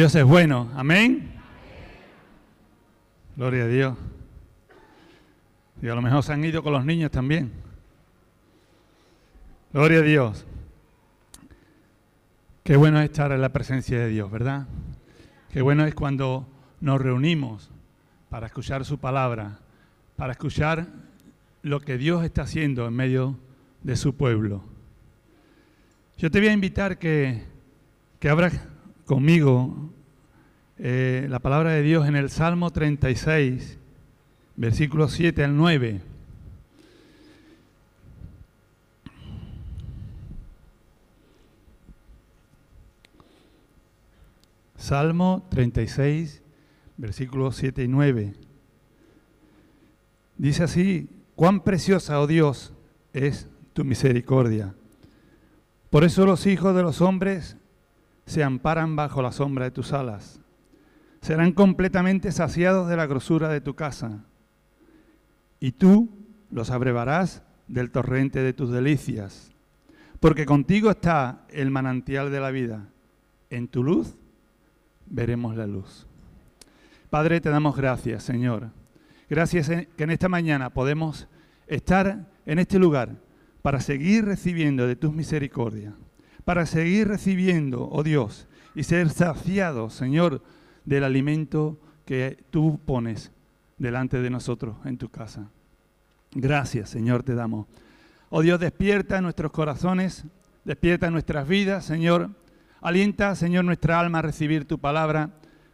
Dios es bueno, amén. Gloria a Dios. Y a lo mejor se han ido con los niños también. Gloria a Dios. Qué bueno es estar en la presencia de Dios, ¿verdad? Qué bueno es cuando nos reunimos para escuchar su palabra, para escuchar lo que Dios está haciendo en medio de su pueblo. Yo te voy a invitar que, que abras conmigo eh, la palabra de Dios en el Salmo 36, versículos 7 al 9. Salmo 36, versículos 7 y 9. Dice así, cuán preciosa, oh Dios, es tu misericordia. Por eso los hijos de los hombres se amparan bajo la sombra de tus alas. Serán completamente saciados de la grosura de tu casa. Y tú los abrevarás del torrente de tus delicias. Porque contigo está el manantial de la vida. En tu luz veremos la luz. Padre, te damos gracias, Señor. Gracias que en esta mañana podemos estar en este lugar para seguir recibiendo de tus misericordias, para seguir recibiendo, oh Dios, y ser saciados, Señor, del alimento que tú pones delante de nosotros en tu casa. Gracias, Señor, te damos. Oh Dios, despierta nuestros corazones, despierta nuestras vidas, Señor, Alienta, Señor, nuestra alma a recibir tu palabra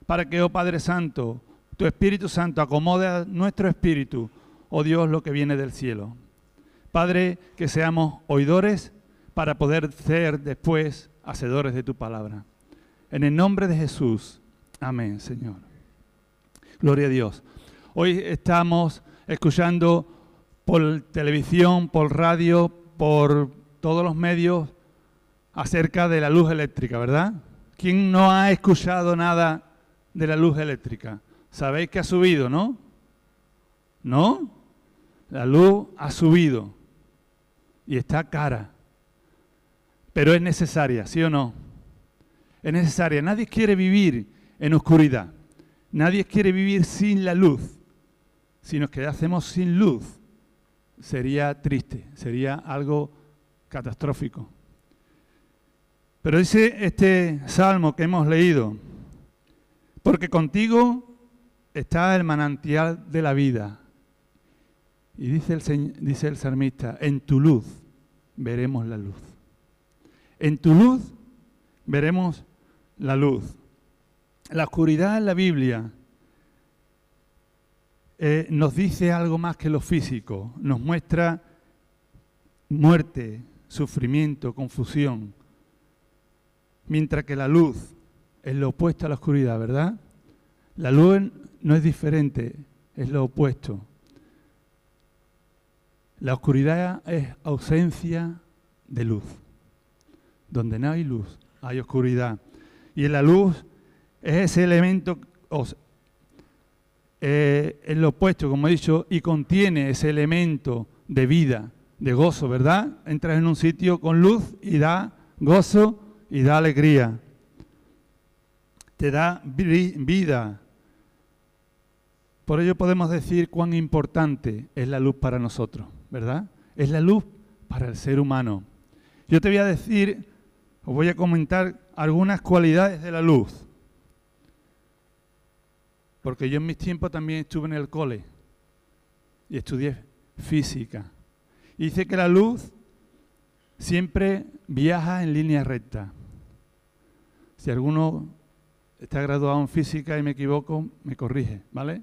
para que, oh Padre Santo, tu Espíritu Santo acomode a nuestro espíritu, oh Dios, lo que viene del cielo. Padre, que seamos oidores para poder ser después hacedores de tu palabra. En el nombre de Jesús. Amén, Señor. Gloria a Dios. Hoy estamos escuchando por televisión, por radio, por todos los medios acerca de la luz eléctrica, ¿verdad? ¿Quién no ha escuchado nada de la luz eléctrica? Sabéis que ha subido, ¿no? ¿No? La luz ha subido y está cara. Pero es necesaria, ¿sí o no? Es necesaria. Nadie quiere vivir en oscuridad. Nadie quiere vivir sin la luz. Si nos quedásemos sin luz, sería triste, sería algo catastrófico. Pero dice este salmo que hemos leído, porque contigo está el manantial de la vida. Y dice el, dice el salmista, en tu luz veremos la luz. En tu luz veremos la luz. La oscuridad en la Biblia eh, nos dice algo más que lo físico, nos muestra muerte, sufrimiento, confusión mientras que la luz es lo opuesto a la oscuridad, ¿verdad? La luz no es diferente, es lo opuesto. La oscuridad es ausencia de luz. Donde no hay luz, hay oscuridad. Y la luz es ese elemento, eh, es lo opuesto, como he dicho, y contiene ese elemento de vida, de gozo, ¿verdad? Entras en un sitio con luz y da gozo y da alegría. Te da vida. Por ello podemos decir cuán importante es la luz para nosotros, ¿verdad? Es la luz para el ser humano. Yo te voy a decir, os voy a comentar algunas cualidades de la luz. Porque yo en mis tiempos también estuve en el cole y estudié física. Y dice que la luz siempre viaja en línea recta. Si alguno está graduado en física y me equivoco, me corrige, ¿vale?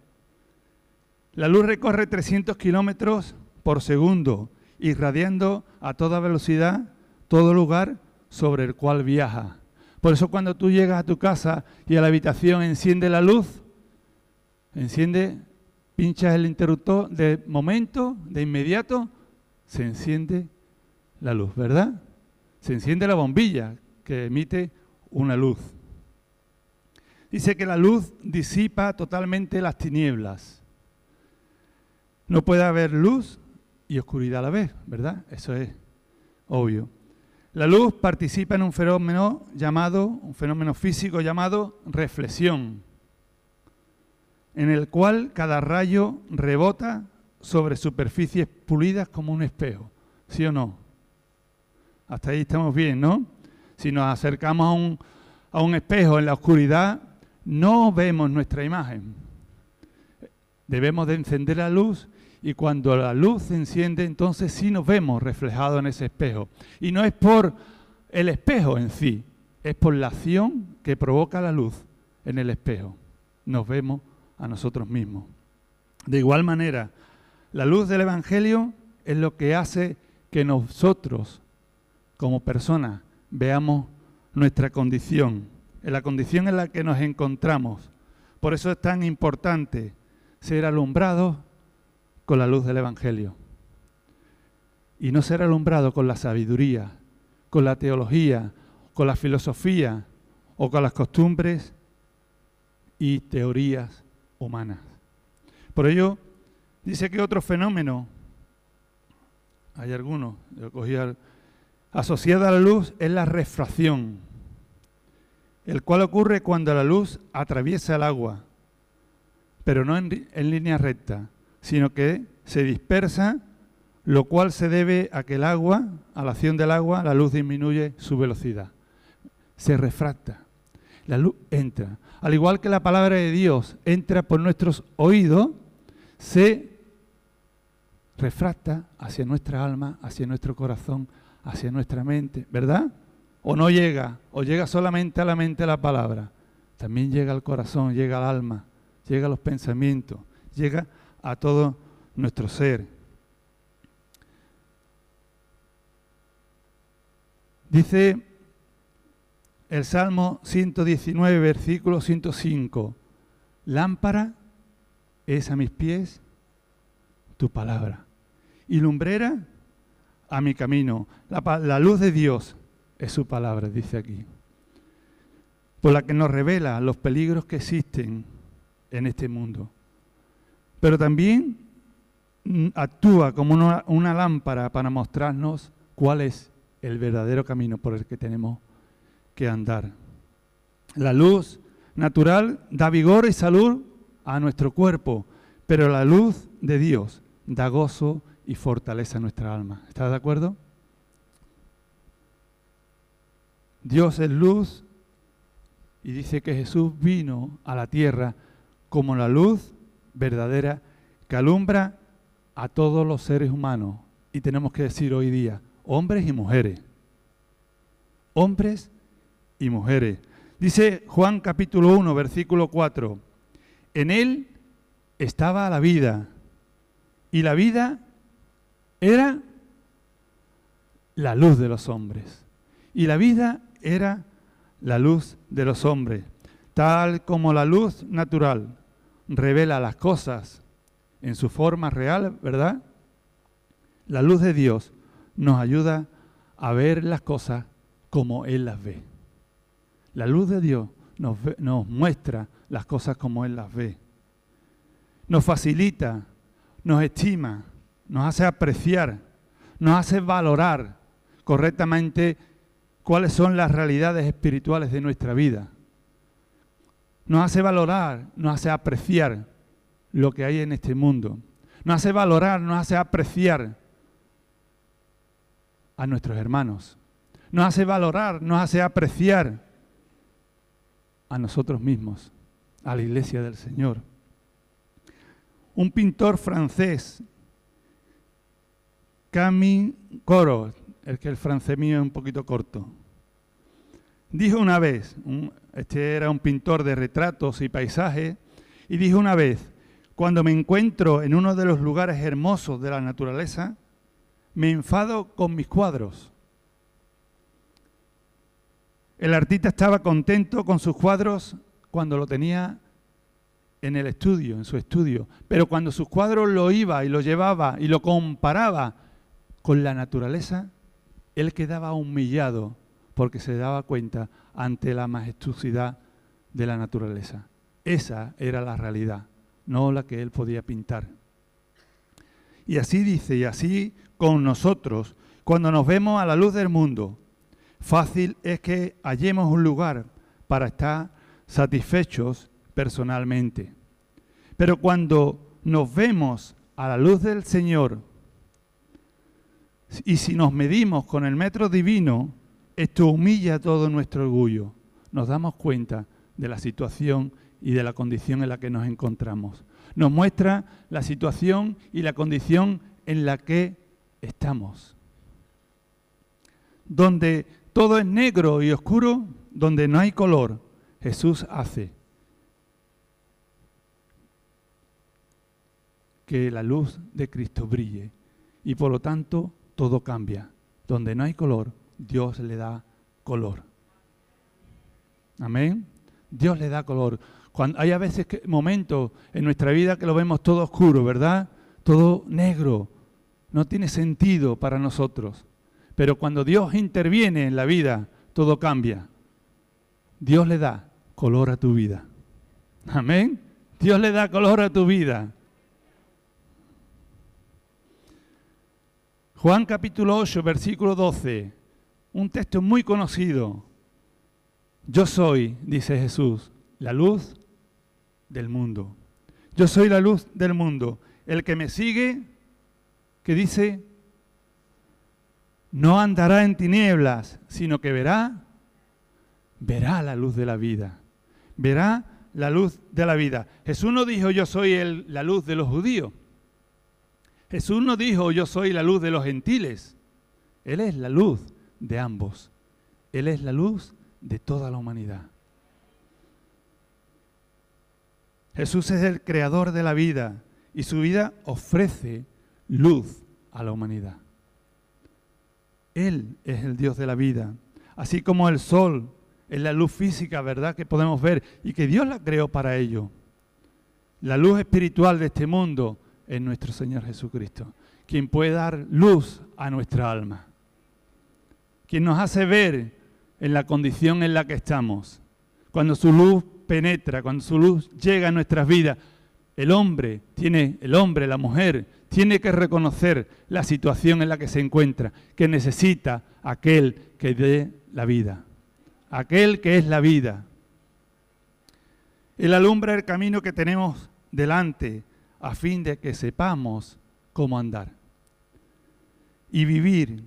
La luz recorre 300 kilómetros por segundo, irradiando a toda velocidad todo lugar sobre el cual viaja. Por eso cuando tú llegas a tu casa y a la habitación enciende la luz, enciende, pinchas el interruptor, de momento, de inmediato, se enciende la luz, ¿verdad? Se enciende la bombilla que emite una luz. Dice que la luz disipa totalmente las tinieblas. No puede haber luz y oscuridad a la vez, ¿verdad? Eso es obvio. La luz participa en un fenómeno llamado, un fenómeno físico llamado reflexión, en el cual cada rayo rebota sobre superficies pulidas como un espejo. ¿Sí o no? Hasta ahí estamos bien, ¿no? Si nos acercamos a un, a un espejo en la oscuridad, no vemos nuestra imagen. Debemos de encender la luz y cuando la luz se enciende, entonces sí nos vemos reflejados en ese espejo. Y no es por el espejo en sí, es por la acción que provoca la luz en el espejo. Nos vemos a nosotros mismos. De igual manera, la luz del Evangelio es lo que hace que nosotros, como personas, veamos nuestra condición, en la condición en la que nos encontramos. Por eso es tan importante ser alumbrados con la luz del Evangelio. Y no ser alumbrado con la sabiduría, con la teología, con la filosofía o con las costumbres y teorías humanas. Por ello, Dice que otro fenómeno, hay algunos, yo cogí a la luz, es la refracción, el cual ocurre cuando la luz atraviesa el agua, pero no en línea recta, sino que se dispersa, lo cual se debe a que el agua, a la acción del agua, la luz disminuye su velocidad. Se refracta. La luz entra. Al igual que la palabra de Dios entra por nuestros oídos, se refracta hacia nuestra alma, hacia nuestro corazón, hacia nuestra mente, ¿verdad? O no llega, o llega solamente a la mente la palabra. También llega al corazón, llega al alma, llega a los pensamientos, llega a todo nuestro ser. Dice el Salmo 119, versículo 105, lámpara es a mis pies tu palabra. Y lumbrera a mi camino. La, la, luz de Dios es su palabra, dice aquí. Por la que nos revela los peligros que existen en este mundo. Pero también mm, actúa como una, lámpara para mostrarnos cuál es el verdadero camino por el que tenemos que andar. La luz natural da vigor y salud a nuestro cuerpo, pero la luz de Dios da gozo y fortaleza a nuestra alma. ¿Estás de acuerdo? Dios es luz y dice que Jesús vino a la tierra como la luz verdadera que alumbra a todos los seres humanos. Y tenemos que decir hoy día, hombres y mujeres. Hombres y mujeres. Dice Juan capítulo 1, versículo 4. En él estaba la vida y la vida era la luz de los hombres. Y la vida era la luz de los hombres. Tal como la luz natural revela las cosas en su forma real, ¿verdad? La luz de Dios nos ayuda a ver las cosas como Él las ve. La luz de Dios nos, muestra las cosas como Él las ve. Nos facilita nos estima, nos hace apreciar, nos hace valorar correctamente cuáles son las realidades espirituales de nuestra vida. Nos hace valorar, nos hace apreciar lo que hay en este mundo. Nos hace valorar, nos hace apreciar a nuestros hermanos. Nos hace valorar, nos hace apreciar a nosotros mismos, a la iglesia del Señor un pintor francés, Camille Corot, el que el francés mío es un poquito corto, dijo una vez, este era un pintor de retratos y paisajes, y dijo una vez, cuando me encuentro en uno de los lugares hermosos de la naturaleza, me enfado con mis cuadros. El artista estaba contento con sus cuadros cuando lo tenía en el estudio, en su estudio, pero cuando sus cuadros lo iba y lo llevaba y lo comparaba con la naturaleza, él quedaba humillado porque se daba cuenta ante la majestuosidad de la naturaleza. Esa era la realidad, no la que él podía pintar. Y así dice, y así con nosotros, cuando nos vemos a la luz del mundo, fácil es que hallemos un lugar para estar satisfechos personalmente. Pero cuando nos vemos a la luz del Señor y si nos medimos con el metro divino, esto humilla todo nuestro orgullo. Nos damos cuenta de la situación y de la condición en la que nos encontramos. Nos muestra la situación y la condición en la que estamos. Donde todo es negro y oscuro, donde no hay color, Jesús hace que la luz de Cristo brille y por lo tanto todo cambia. Donde no hay color, Dios le da color. Amén. Dios le da color. Cuando, hay a veces momentos en nuestra vida que lo vemos todo oscuro, ¿verdad? Todo negro. No tiene sentido para nosotros. Pero cuando Dios interviene en la vida, todo cambia. Dios le da color a tu vida. Amén. Dios le da color a tu vida. Juan capítulo 8, versículo 12, un texto muy conocido. Yo soy, dice Jesús, la luz del mundo. Yo soy la luz del mundo. El que me sigue, que dice, no andará en tinieblas, sino que verá, verá la luz de la vida. Verá la luz de la vida. Jesús no dijo yo soy la luz de los judíos. Jesús no dijo yo soy la luz de los gentiles. Él es la luz de ambos. Él es la luz de toda la humanidad. Jesús es el creador de la vida y su vida ofrece luz a la humanidad. Él es el Dios de la vida, así como el sol es la luz física, ¿verdad? Que podemos ver y que Dios la creó para ello. La luz espiritual de este mundo en nuestro Señor Jesucristo, quien puede dar luz a nuestra alma, quien nos hace ver en la condición en la que estamos. Cuando su luz penetra, cuando su luz llega a nuestras vidas, el hombre tiene, el hombre, la mujer, tiene que reconocer la situación en la que se encuentra, que necesita aquel que dé la vida, aquel que es la vida. Él alumbra el camino que tenemos delante, a fin de que sepamos cómo andar y vivir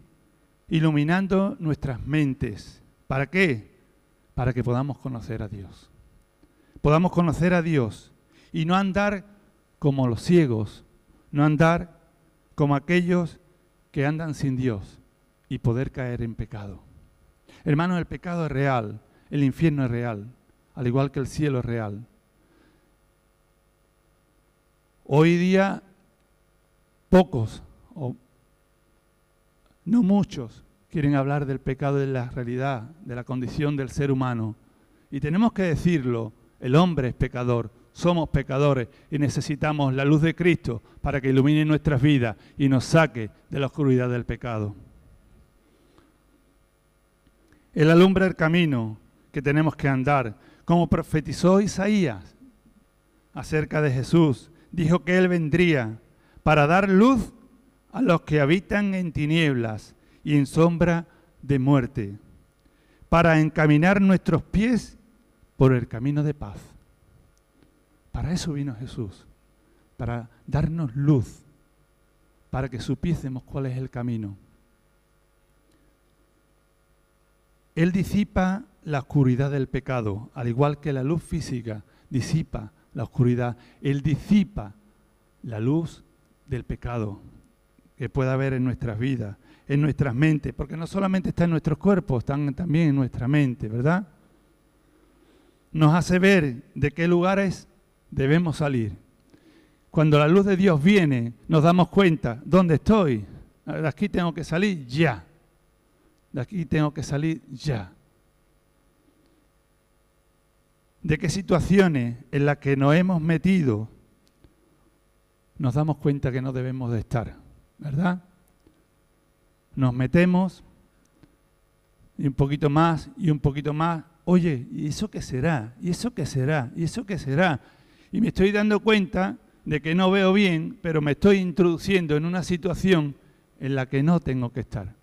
iluminando nuestras mentes. ¿Para qué? Para que podamos conocer a Dios. Podamos conocer a Dios y no andar como los ciegos, no andar como aquellos que andan sin Dios y poder caer en pecado. Hermano, el pecado es real, el infierno es real, al igual que el cielo es real. Hoy día pocos, o no muchos, quieren hablar del pecado de la realidad, de la condición del ser humano. Y tenemos que decirlo, el hombre es pecador, somos pecadores y necesitamos la luz de Cristo para que ilumine nuestras vidas y nos saque de la oscuridad del pecado. Él alumbra el camino que tenemos que andar, como profetizó Isaías acerca de Jesús dijo que Él vendría para dar luz a los que habitan en tinieblas y en sombra de muerte, para encaminar nuestros pies por el camino de paz. Para eso vino Jesús, para darnos luz, para que supiésemos cuál es el camino. Él disipa la oscuridad del pecado, al igual que la luz física disipa la oscuridad. Él disipa la luz del pecado que pueda haber en nuestras vidas, en nuestras mentes, porque no solamente está en nuestros cuerpos, están también en nuestra mente, ¿verdad? Nos hace ver de qué lugares debemos salir. Cuando la luz de Dios viene, nos damos cuenta, ¿dónde estoy? De aquí tengo que salir ya. De aquí tengo que salir ya. de qué situaciones en las que nos hemos metido nos damos cuenta que no debemos de estar, ¿verdad? Nos metemos y un poquito más y un poquito más. Oye, ¿y eso qué será? ¿Y eso qué será? ¿Y eso qué será? Y me estoy dando cuenta de que no veo bien, pero me estoy introduciendo en una situación en la que no tengo que estar.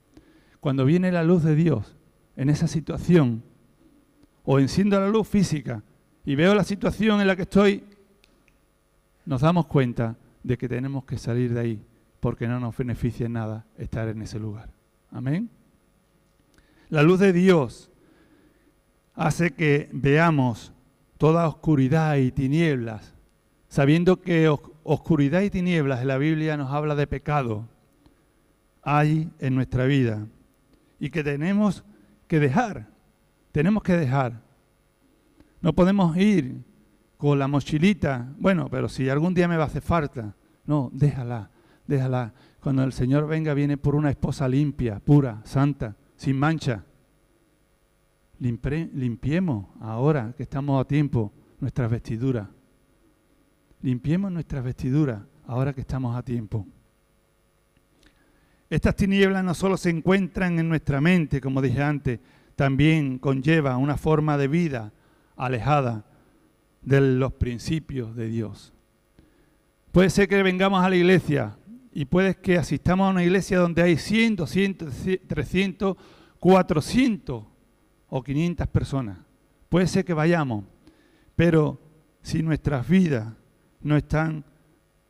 Cuando viene la luz de Dios, en esa situación, o enciendo la luz física y veo la situación en la que estoy, nos damos cuenta de que tenemos que salir de ahí, porque no nos beneficia en nada estar en ese lugar. Amén. La luz de Dios hace que veamos toda oscuridad y tinieblas, sabiendo que oscuridad y tinieblas en la Biblia nos habla de pecado, hay en nuestra vida y que tenemos que dejar, tenemos que dejar. No podemos ir con la mochilita, bueno, pero si algún día me va a hacer falta, no, déjala, déjala. Cuando el Señor venga viene por una esposa limpia, pura, santa, sin mancha. limpiemos ahora que estamos a tiempo nuestras vestiduras. Limpiemos nuestras vestiduras ahora que estamos a tiempo. Estas tinieblas no solo se encuentran en nuestra mente, como dije antes, también conlleva una forma de vida alejada de los principios de Dios. Puede ser que vengamos a la iglesia y puede que asistamos a una iglesia donde hay 100, 200, 300, 400 o 500 personas. Puede ser que vayamos, pero si nuestras vidas no están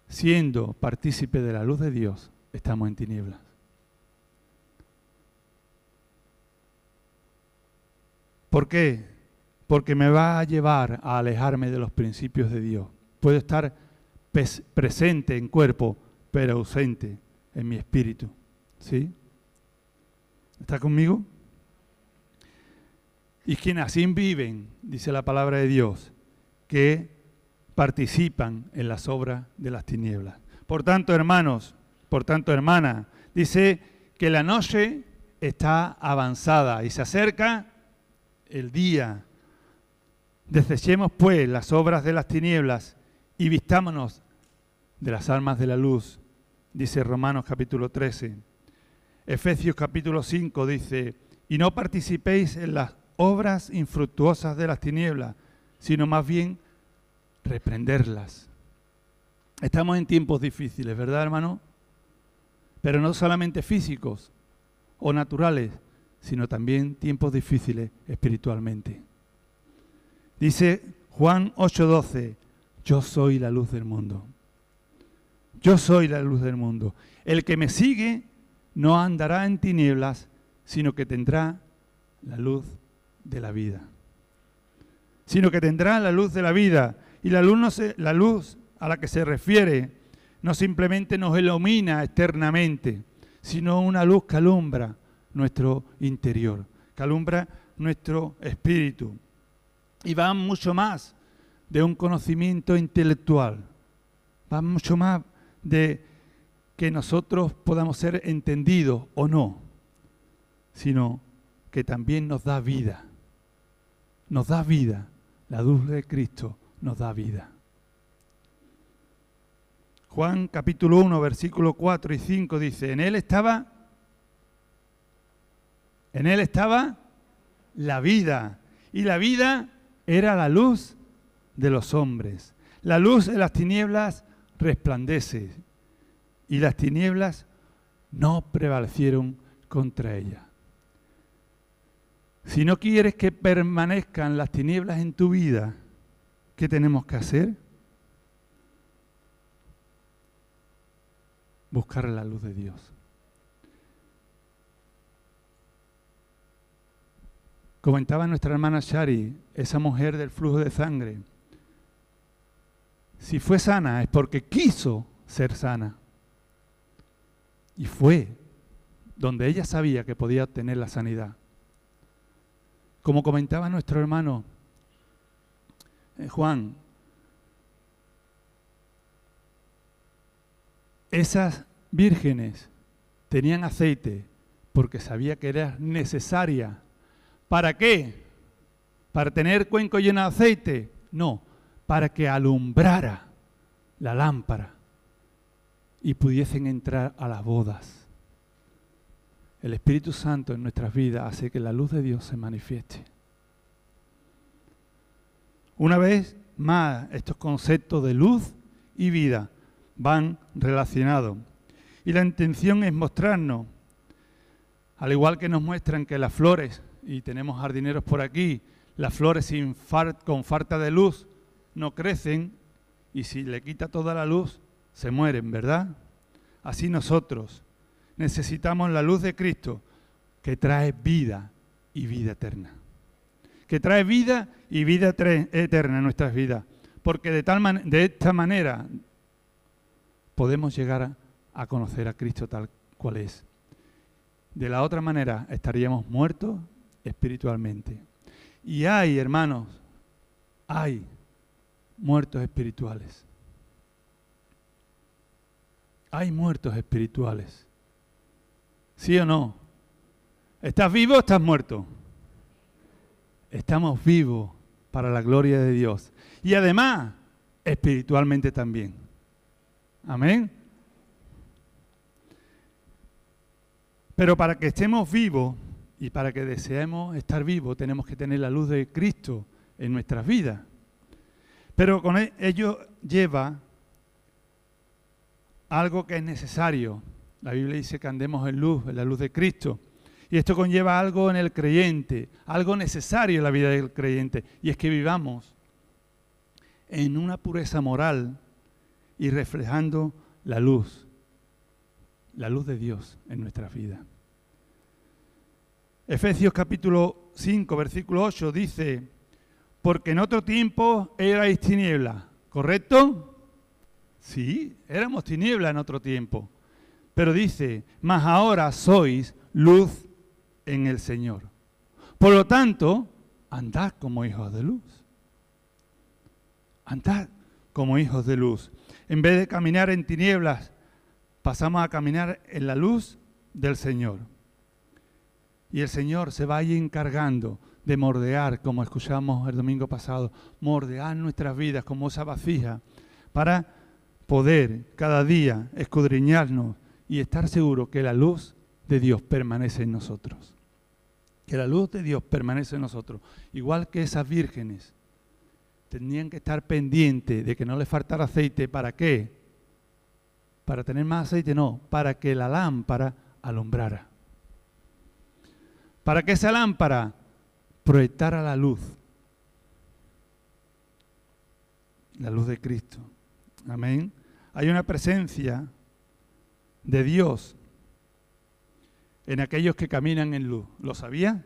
siendo partícipes de la luz de Dios, estamos en tinieblas. ¿Por qué? Porque me va a llevar a alejarme de los principios de Dios. Puedo estar presente en cuerpo, pero ausente en mi espíritu. ¿Sí? ¿Está conmigo? Y quienes así viven, dice la palabra de Dios, que participan en las obras de las tinieblas. Por tanto, hermanos, por tanto, hermana, dice que la noche está avanzada y se acerca el día. Desechemos pues las obras de las tinieblas y vistámonos de las almas de la luz, dice Romanos capítulo 13. Efesios capítulo 5 dice, y no participéis en las obras infructuosas de las tinieblas, sino más bien reprenderlas. Estamos en tiempos difíciles, ¿verdad, hermano? Pero no solamente físicos o naturales, sino también tiempos difíciles espiritualmente. Dice Juan 8:12, yo soy la luz del mundo. Yo soy la luz del mundo. El que me sigue no andará en tinieblas, sino que tendrá la luz de la vida. Sino que tendrá la luz de la vida. Y la luz, no la luz a la que se refiere no simplemente nos ilumina externamente, sino una luz que alumbra nuestro interior, que alumbra nuestro espíritu. Y va mucho más de un conocimiento intelectual, va mucho más de que nosotros podamos ser entendidos o no, sino que también nos da vida. Nos da vida. La luz de Cristo nos da vida. Juan capítulo 1, versículo 4 y 5 dice, en él estaba en él estaba la vida. Y la vida era la luz de los hombres. La luz de las tinieblas resplandece. Y las tinieblas no prevalecieron contra ella. Si no quieres que permanezcan las tinieblas en tu vida, ¿qué tenemos que hacer? Buscar la luz de Dios. Comentaba nuestra hermana Shari, esa mujer del flujo de sangre. Si fue sana es porque quiso ser sana. Y fue donde ella sabía que podía obtener la sanidad. Como comentaba nuestro hermano eh, Juan, esas vírgenes tenían aceite porque sabía que era necesaria ¿Para qué? ¿Para tener cuenco lleno de aceite? No, para que alumbrara la lámpara y pudiesen entrar a las bodas. El Espíritu Santo en nuestras vidas hace que la luz de Dios se manifieste. Una vez más, estos conceptos de luz y vida van relacionados. Y la intención es mostrarnos, al igual que nos muestran que las flores y tenemos jardineros por aquí, las flores sin con falta de luz no crecen y si le quita toda la luz, se mueren, ¿verdad? Así nosotros necesitamos la luz de Cristo que trae vida y vida eterna. Que trae vida y vida eterna en nuestras vidas. Porque de, tal de esta manera podemos llegar a conocer a Cristo tal cual es. De la otra manera estaríamos muertos espiritualmente. Y hay, hermanos, hay muertos espirituales. Hay muertos espirituales. ¿Sí o no? ¿Estás vivo o estás muerto? Estamos vivos para la gloria de Dios. Y además, espiritualmente también. Amén. Pero para que estemos vivos y para que deseemos estar vivos, tenemos que tener la luz de Cristo en nuestras vidas. Pero con e-, ello lleva algo que es necesario. La Biblia dice que andemos en luz, en la luz de Cristo. Y esto conlleva algo en el creyente, algo necesario en la vida del creyente, y es que vivamos en una pureza moral y reflejando la luz, la luz de Dios en nuestras vidas. Efesios capítulo 5, versículo 8 dice, porque en otro tiempo erais tiniebla, ¿correcto? Sí, éramos tiniebla en otro tiempo. Pero dice, mas ahora sois luz en el Señor. Por lo tanto, andad como hijos de luz. Andad como hijos de luz. En vez de caminar en tinieblas, pasamos a caminar en la luz del Señor. Y el Señor se va ahí encargando de mordear, como escuchamos el domingo pasado, mordear nuestras vidas como esa vasija, para poder cada día escudriñarnos y estar seguro que la luz de Dios permanece en nosotros. Que la luz de Dios permanece en nosotros. Igual que esas vírgenes tenían que estar pendientes de que no les faltara aceite. ¿Para qué? Para tener más aceite, no, para que la lámpara alumbrara. Para que esa lámpara proyectara la luz. La luz de Cristo. Amén. Hay una presencia de Dios en aquellos que caminan en luz. ¿Lo sabía?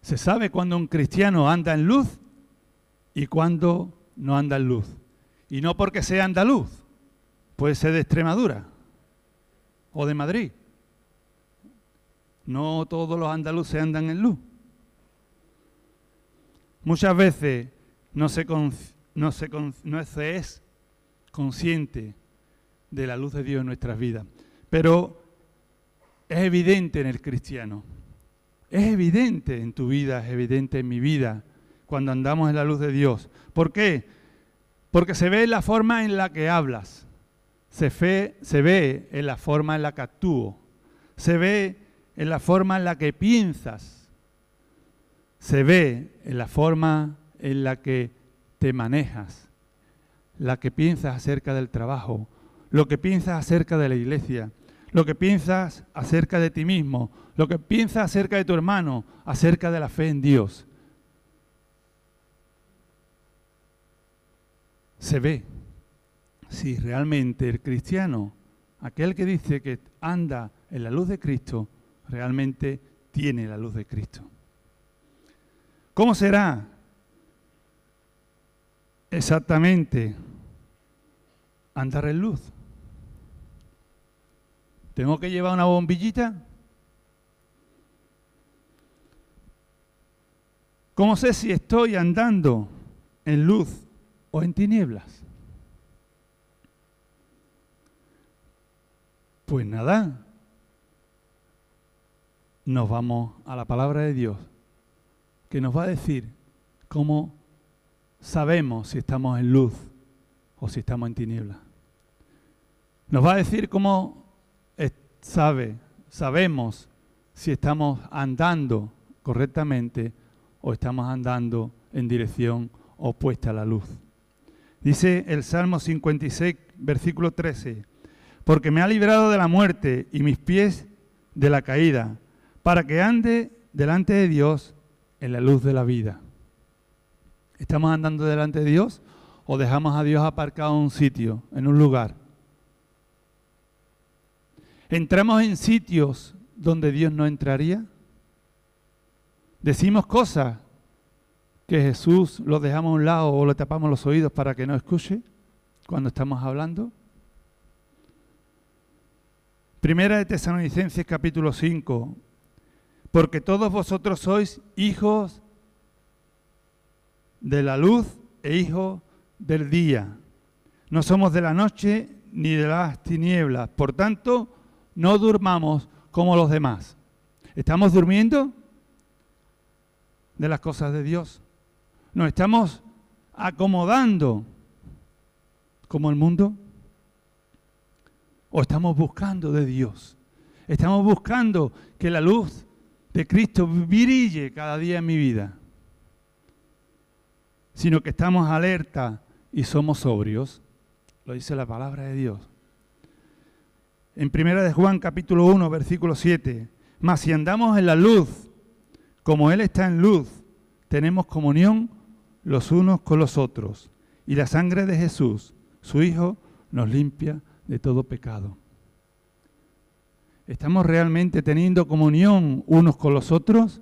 Se sabe cuando un cristiano anda en luz y cuando no anda en luz. Y no porque sea andaluz, puede ser de Extremadura o de Madrid. No todos los andaluces andan en luz. Muchas veces no se, es consciente de la luz de Dios en nuestras vidas. Pero es evidente en el cristiano. Es evidente en tu vida, es evidente en mi vida, cuando andamos en la luz de Dios. ¿Por qué? Porque se ve en la forma en la que hablas, se, se ve en la forma en la que actúo, se ve en la forma en la que piensas, se ve en la forma en la que te manejas, la que piensas acerca del trabajo, lo que piensas acerca de la iglesia, lo que piensas acerca de ti mismo, lo que piensas acerca de tu hermano, acerca de la fe en Dios. Se ve si realmente el cristiano, aquel que dice que anda en la luz de Cristo, realmente tiene la luz de Cristo. ¿Cómo será exactamente andar en luz? ¿Tengo que llevar una bombillita? ¿Cómo sé si estoy andando en luz o en tinieblas? Pues nada, nos vamos a la palabra de Dios, que nos va a decir cómo sabemos si estamos en luz o si estamos en tinieblas. Nos va a decir cómo sabe, sabemos si estamos andando correctamente o estamos andando en dirección opuesta a la luz. Dice el Salmo 56, versículo 13, porque me ha librado de la muerte y mis pies de la caída, para que ande delante de Dios en la luz de la vida. ¿Estamos andando delante de Dios o dejamos a Dios aparcado en un sitio, en un lugar? ¿Entramos en sitios donde Dios no entraría? ¿Decimos cosas que Jesús lo dejamos a un lado o le tapamos los oídos para que no escuche cuando estamos hablando? Primera de Tesalonicenses capítulo 5, porque todos vosotros sois hijos de la luz e hijos del día. No somos de la noche ni de las tinieblas. Por tanto, no durmamos como los demás. ¿Estamos durmiendo de las cosas de Dios? ¿Nos estamos acomodando como el mundo? ¿O estamos buscando de Dios? Estamos buscando que la luz de Cristo brille cada día en mi vida sino que estamos alerta y somos sobrios. Lo dice la palabra de Dios. En primera de Juan capítulo 1, versículo 7, mas si andamos en la luz, como Él está en luz, tenemos comunión los unos con los otros. Y la sangre de Jesús, su Hijo, nos limpia de todo pecado. ¿Estamos realmente teniendo comunión unos con los otros?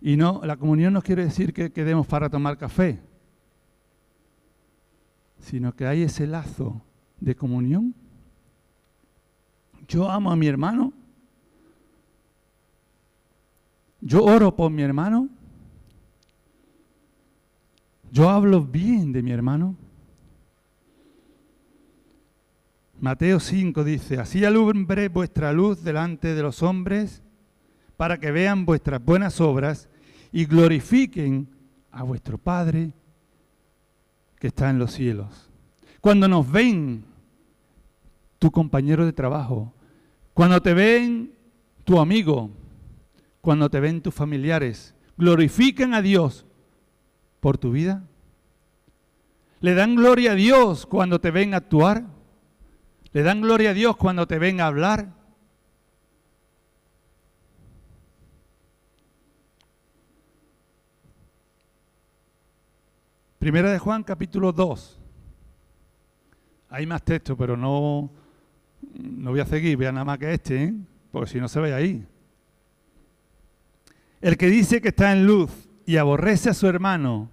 Y no, la comunión no quiere decir que quedemos para tomar café, sino que hay ese lazo de comunión. Yo amo a mi hermano. Yo oro por mi hermano. Yo hablo bien de mi hermano. Mateo 5 dice, así alumbre vuestra luz delante de los hombres para que vean vuestras buenas obras y glorifiquen a vuestro Padre que está en los cielos. Cuando nos ven tu compañero de trabajo, cuando te ven tu amigo, cuando te ven tus familiares, glorifican a Dios por tu vida. Le dan gloria a Dios cuando te ven actuar. Le dan gloria a Dios cuando te ven hablar. Primera de Juan, capítulo 2. Hay más texto, pero no, no voy a seguir, vea nada más que este, ¿eh? porque si no se ve ahí. El que dice que está en luz y aborrece a su hermano,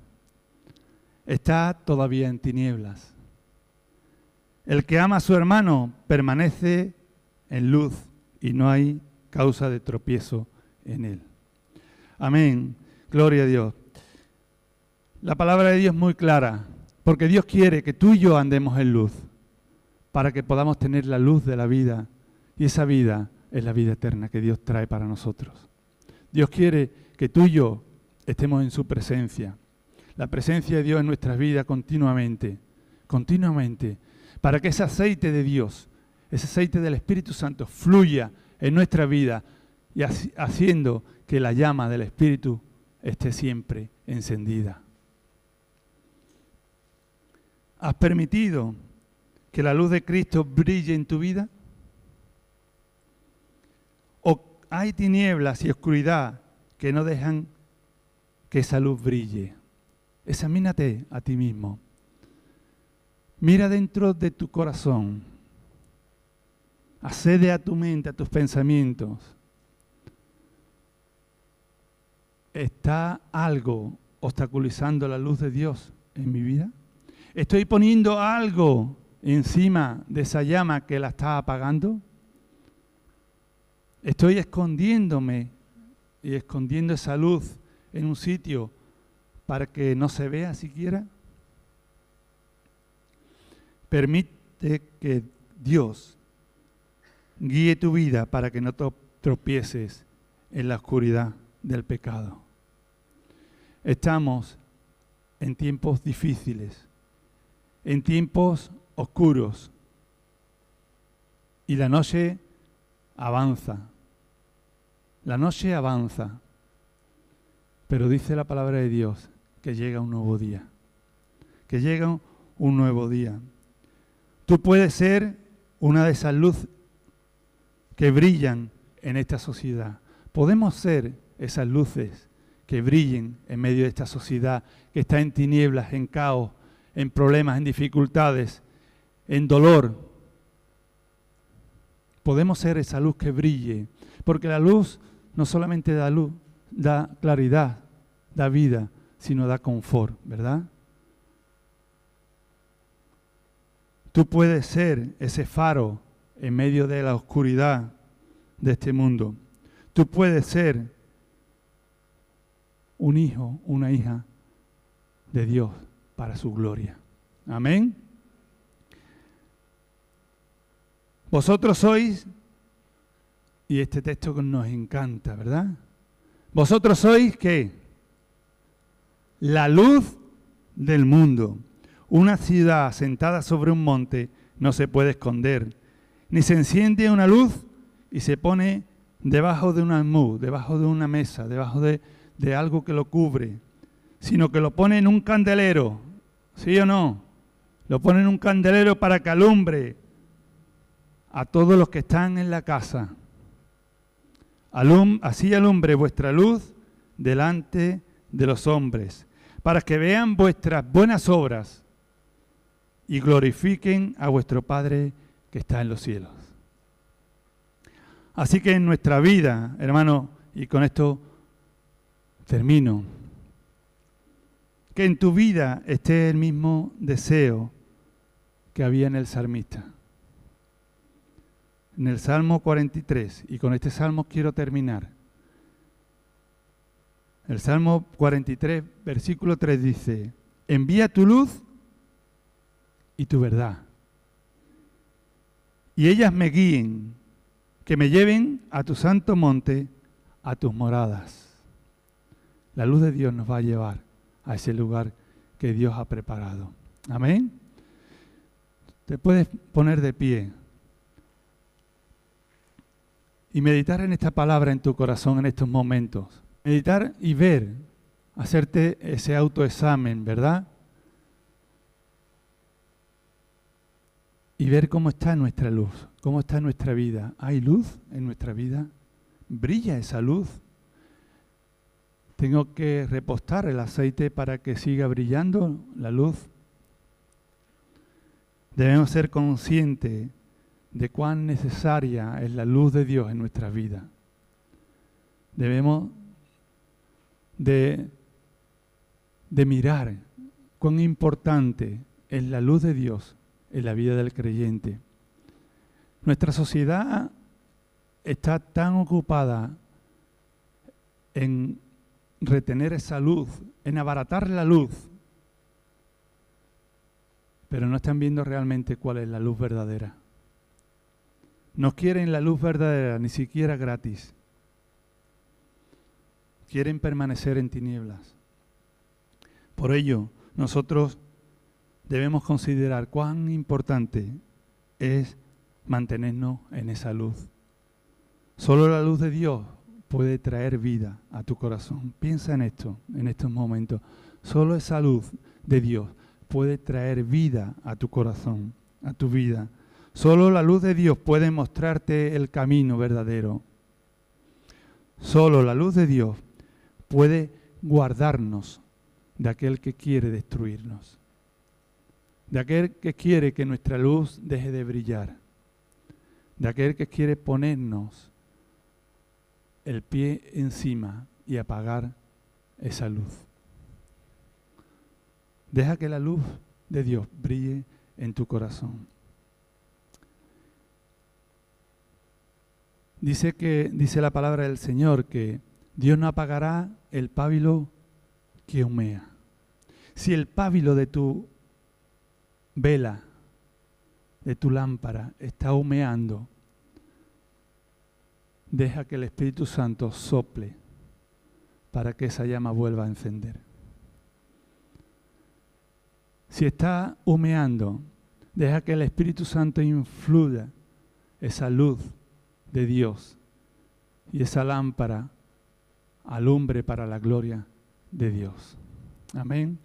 está todavía en tinieblas. El que ama a su hermano permanece en luz y no hay causa de tropiezo en él. Amén. Gloria a Dios. La palabra de Dios es muy clara, porque Dios quiere que tú y yo andemos en luz, para que podamos tener la luz de la vida, y esa vida es la vida eterna que Dios trae para nosotros. Dios quiere que tú y yo estemos en su presencia, la presencia de Dios en nuestras vidas continuamente, continuamente, para que ese aceite de Dios, ese aceite del Espíritu Santo fluya en nuestra vida y haciendo que la llama del Espíritu esté siempre encendida. ¿Has permitido que la luz de Cristo brille en tu vida? ¿O hay tinieblas y oscuridad que no dejan que esa luz brille? Examínate a ti mismo. Mira dentro de tu corazón. Accede a tu mente, a tus pensamientos. ¿Está algo obstaculizando la luz de Dios en mi vida? ¿Estoy poniendo algo encima de esa llama que la está apagando? ¿Estoy escondiéndome y escondiendo esa luz en un sitio para que no se vea siquiera? Permite que Dios guíe tu vida para que no tropieces en la oscuridad del pecado. Estamos en tiempos difíciles en tiempos oscuros y la noche avanza. La noche avanza, pero dice la palabra de Dios que llega un nuevo día, que llega un nuevo día. Tú puedes ser una de esas luces que brillan en esta sociedad. Podemos ser esas luces que brillen en medio de esta sociedad que está en tinieblas, en caos, en problemas, en dificultades, en dolor. Podemos ser esa luz que brille, porque la luz no solamente da luz, da claridad, da vida, sino da confort, ¿verdad? Tú puedes ser ese faro en medio de la oscuridad de este mundo. Tú puedes ser un hijo, una hija de Dios para su gloria. Amén. Vosotros sois, y este texto nos encanta, ¿verdad? Vosotros sois qué? La luz del mundo. Una ciudad sentada sobre un monte no se puede esconder, ni se enciende una luz y se pone debajo de un almud, debajo de una mesa, debajo de, algo que lo cubre, sino que lo pone en un candelero, ¿sí o no? Lo pone en un candelero para que alumbre a todos los que están en la casa. Así alumbre vuestra luz delante de los hombres, para que vean vuestras buenas obras y glorifiquen a vuestro Padre que está en los cielos. Así que en nuestra vida, hermano, y con esto termino, que en tu vida esté el mismo deseo que había en el salmista. En el Salmo 43, y con este salmo quiero terminar. El Salmo 43, versículo 3 dice, envía tu luz y tu verdad. Y ellas me guíen, que me lleven a tu santo monte, a tus moradas. La luz de Dios nos va a llevar a ese lugar que Dios ha preparado. Amén. Te puedes poner de pie y meditar en esta palabra en tu corazón en estos momentos. Meditar y ver, hacerte ese autoexamen, ¿verdad? Y ver cómo está nuestra luz, cómo está nuestra vida. ¿Hay luz en nuestra vida? ¿Brilla esa luz? ¿Tengo que repostar el aceite para que siga brillando la luz? Debemos ser conscientes de cuán necesaria es la luz de Dios en nuestra vida. Debemos de, de mirar cuán importante es la luz de Dios en la vida del creyente. Nuestra sociedad está tan ocupada en retener esa luz, en abaratar la luz, pero no están viendo realmente cuál es la luz verdadera. No quieren la luz verdadera, ni siquiera gratis. Quieren permanecer en tinieblas. Por ello, nosotros debemos considerar cuán importante es mantenernos en esa luz. Solo la luz de Dios puede traer vida a tu corazón. Piensa en esto, en estos momentos. Solo esa luz de Dios puede traer vida a tu corazón, a tu vida. Solo la luz de Dios puede mostrarte el camino verdadero. Solo la luz de Dios puede guardarnos de aquel que quiere destruirnos de aquel que quiere que nuestra luz deje de brillar, de aquel que quiere ponernos el pie encima y apagar esa luz. Deja que la luz de Dios brille en tu corazón. Dice que dice la palabra del Señor que Dios no apagará el pábilo que humea. Si el pábilo de tu vela de tu lámpara está humeando, deja que el Espíritu Santo sople para que esa llama vuelva a encender. Si está humeando, deja que el Espíritu Santo influya esa luz de Dios y esa lámpara alumbre para la gloria de Dios. Amén.